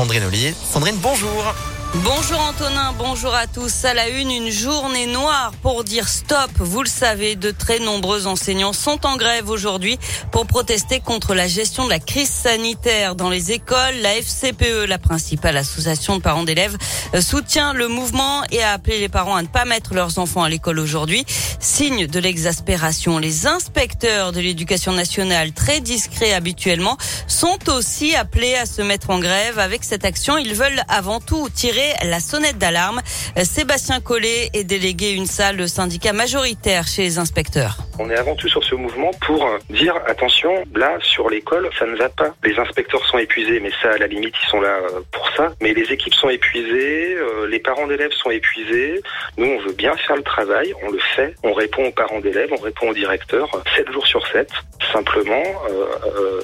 Sandrine Ollier. Sandrine, bonjour. Bonjour Antonin, bonjour à tous. À la une, une journée noire pour dire stop. Vous le savez, de très nombreux enseignants sont en grève aujourd'hui pour protester contre la gestion de la crise sanitaire dans les écoles. La FCPE, la principale association de parents d'élèves, euh, soutient le mouvement et a appelé les parents à ne pas mettre leurs enfants à l'école aujourd'hui. Signe de l'exaspération. Les inspecteurs de l'éducation nationale, très discrets habituellement, sont aussi appelés à se mettre en grève. Avec cette action, ils veulent avant tout tirer la sonnette d'alarme. Sébastien Collet est délégué une salle syndicat majoritaire chez les inspecteurs. On est avant tout sur ce mouvement pour dire attention, là sur l'école, ça ne va pas. Les inspecteurs sont épuisés, mais ça à la limite ils sont là euh, pour ça. Mais les équipes sont épuisées, euh, les parents d'élèves sont épuisés. Nous on veut bien faire le travail, on le fait. On répond aux parents d'élèves, on répond aux directeurs 7 jours sur 7. Simplement, euh,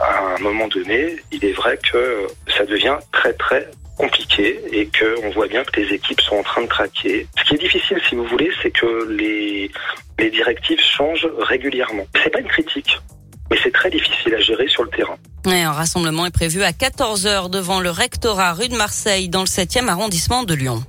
à un moment donné, il est vrai que ça devient très très compliqué et que on voit bien que les équipes sont en train de craquer. Ce qui est difficile, si vous voulez, c'est que les, les directives changent régulièrement. C'est pas une critique. Mais c'est très difficile à gérer sur le terrain. un rassemblement est prévu à 14h devant le rectorat rue de Marseille dans le 7e arrondissement de Lyon.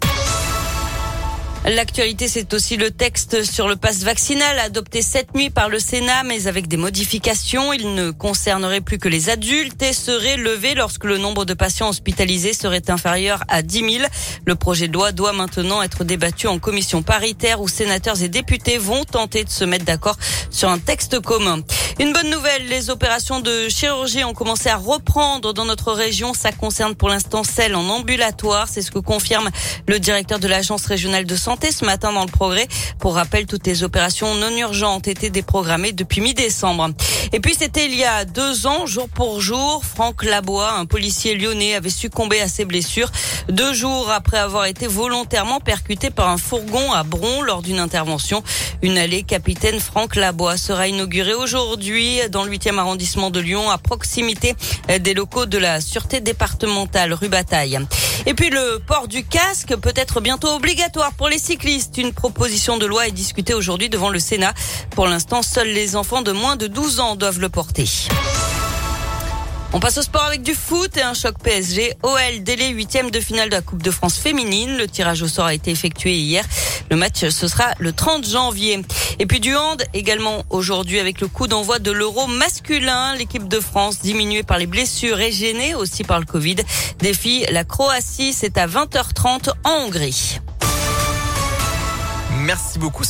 L'actualité, c'est aussi le texte sur le passe vaccinal adopté cette nuit par le Sénat, mais avec des modifications. Il ne concernerait plus que les adultes et serait levé lorsque le nombre de patients hospitalisés serait inférieur à 10 000. Le projet de loi doit maintenant être débattu en commission paritaire où sénateurs et députés vont tenter de se mettre d'accord sur un texte commun. Une bonne nouvelle, les opérations de chirurgie ont commencé à reprendre dans notre région. Ça concerne pour l'instant celles en ambulatoire. C'est ce que confirme le directeur de l'agence régionale de santé ce matin dans le progrès. Pour rappel, toutes les opérations non urgentes étaient déprogrammées depuis mi-décembre. Et puis c'était il y a deux ans, jour pour jour, Franck Labois, un policier lyonnais, avait succombé à ses blessures deux jours après avoir été volontairement percuté par un fourgon à Bron lors d'une intervention. Une allée capitaine Franck Labois sera inaugurée aujourd'hui dans le 8e arrondissement de Lyon, à proximité des locaux de la Sûreté départementale rue Bataille. Et puis le port du casque peut être bientôt obligatoire pour les cyclistes. Une proposition de loi est discutée aujourd'hui devant le Sénat. Pour l'instant, seuls les enfants de moins de 12 ans doivent le porter. On passe au sport avec du foot et un choc PSG. OL délai huitième de finale de la Coupe de France féminine. Le tirage au sort a été effectué hier. Le match, ce sera le 30 janvier. Et puis du hand également aujourd'hui avec le coup d'envoi de l'euro masculin. L'équipe de France diminuée par les blessures et gênée aussi par le Covid défie la Croatie. C'est à 20h30 en Hongrie. Merci beaucoup.